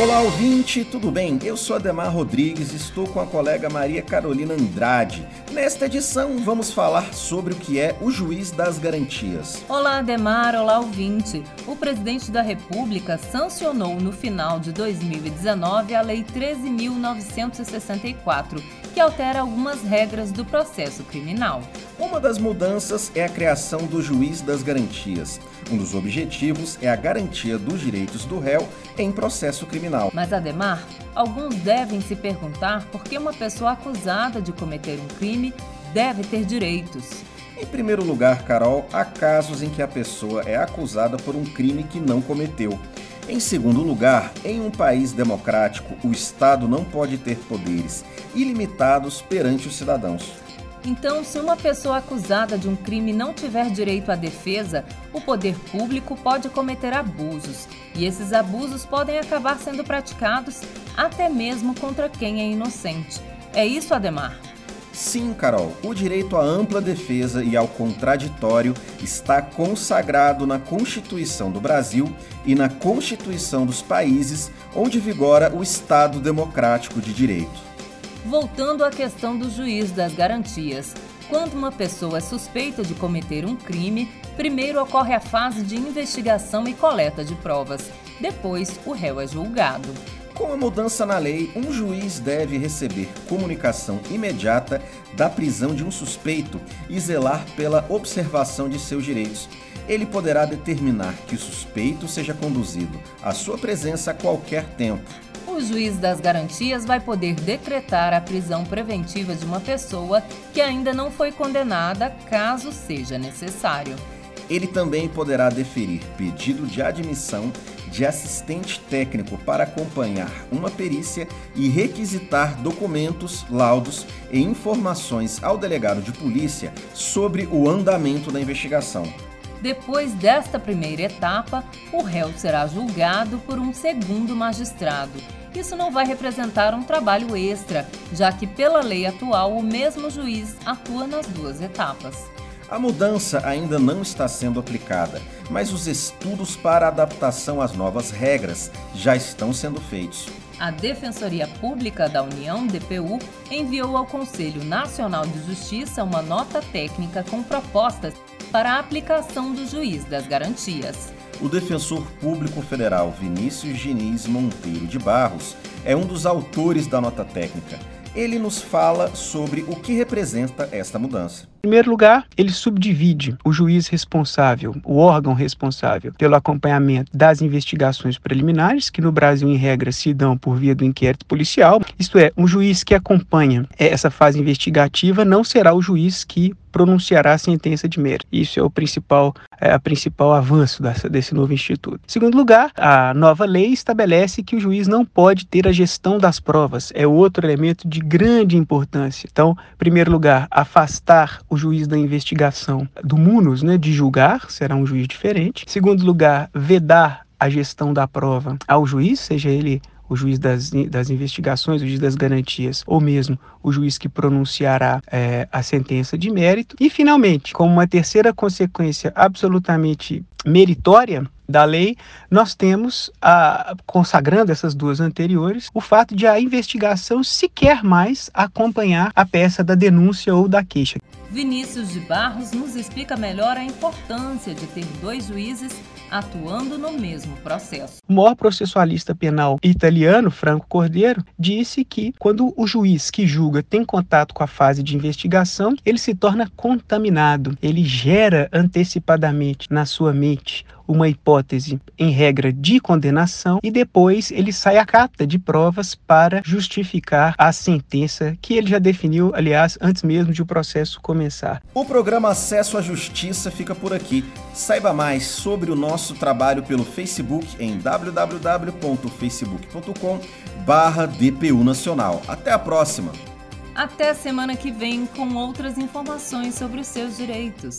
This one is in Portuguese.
Olá, ouvinte, tudo bem? Eu sou Ademar Rodrigues estou com a colega Maria Carolina Andrade. Nesta edição, vamos falar sobre o que é o juiz das garantias. Olá, Ademar, olá, ouvinte. O presidente da República sancionou no final de 2019 a Lei 13.964 que altera algumas regras do processo criminal. Uma das mudanças é a criação do juiz das garantias. Um dos objetivos é a garantia dos direitos do réu em processo criminal. Mas, Ademar, alguns devem se perguntar por que uma pessoa acusada de cometer um crime deve ter direitos. Em primeiro lugar, Carol, há casos em que a pessoa é acusada por um crime que não cometeu. Em segundo lugar, em um país democrático, o Estado não pode ter poderes ilimitados perante os cidadãos. Então, se uma pessoa acusada de um crime não tiver direito à defesa, o poder público pode cometer abusos, e esses abusos podem acabar sendo praticados até mesmo contra quem é inocente. É isso, Ademar? Sim, Carol, o direito à ampla defesa e ao contraditório está consagrado na Constituição do Brasil e na Constituição dos países onde vigora o Estado Democrático de Direito. Voltando à questão do juiz das garantias. Quando uma pessoa é suspeita de cometer um crime, primeiro ocorre a fase de investigação e coleta de provas. Depois, o réu é julgado. Com a mudança na lei, um juiz deve receber comunicação imediata da prisão de um suspeito e zelar pela observação de seus direitos. Ele poderá determinar que o suspeito seja conduzido à sua presença a qualquer tempo o juiz das garantias vai poder decretar a prisão preventiva de uma pessoa que ainda não foi condenada, caso seja necessário. Ele também poderá deferir pedido de admissão de assistente técnico para acompanhar uma perícia e requisitar documentos, laudos e informações ao delegado de polícia sobre o andamento da investigação. Depois desta primeira etapa, o réu será julgado por um segundo magistrado isso não vai representar um trabalho extra, já que, pela lei atual, o mesmo juiz atua nas duas etapas. A mudança ainda não está sendo aplicada, mas os estudos para adaptação às novas regras já estão sendo feitos. A Defensoria Pública da União, DPU, enviou ao Conselho Nacional de Justiça uma nota técnica com propostas para a aplicação do juiz das garantias. O defensor público federal Vinícius Diniz Monteiro de Barros é um dos autores da nota técnica. Ele nos fala sobre o que representa esta mudança. Em primeiro lugar, ele subdivide o juiz responsável, o órgão responsável pelo acompanhamento das investigações preliminares, que no Brasil, em regra, se dão por via do inquérito policial. Isto é, um juiz que acompanha essa fase investigativa não será o juiz que pronunciará a sentença de mérito. Isso é o principal, é, a principal avanço dessa, desse novo instituto. Em segundo lugar, a nova lei estabelece que o juiz não pode ter a gestão das provas. É outro elemento de grande importância. Então, em primeiro lugar, afastar o juiz da investigação do MUNOS, né, de julgar, será um juiz diferente. Segundo lugar, vedar a gestão da prova ao juiz, seja ele o juiz das, das investigações, o juiz das garantias, ou mesmo o juiz que pronunciará é, a sentença de mérito. E, finalmente, como uma terceira consequência absolutamente meritória da lei, nós temos, a, consagrando essas duas anteriores, o fato de a investigação sequer mais acompanhar a peça da denúncia ou da queixa. Vinícius de Barros nos explica melhor a importância de ter dois juízes atuando no mesmo processo. O maior processualista penal italiano, Franco Cordeiro, disse que quando o juiz que julga tem contato com a fase de investigação, ele se torna contaminado, ele gera antecipadamente na sua mente uma hipótese em regra de condenação e depois ele sai à cata de provas para justificar a sentença que ele já definiu, aliás, antes mesmo de o processo começar. O programa Acesso à Justiça fica por aqui. Saiba mais sobre o nosso trabalho pelo Facebook em www.facebook.com/dpu Nacional. Até a próxima. Até a semana que vem com outras informações sobre os seus direitos.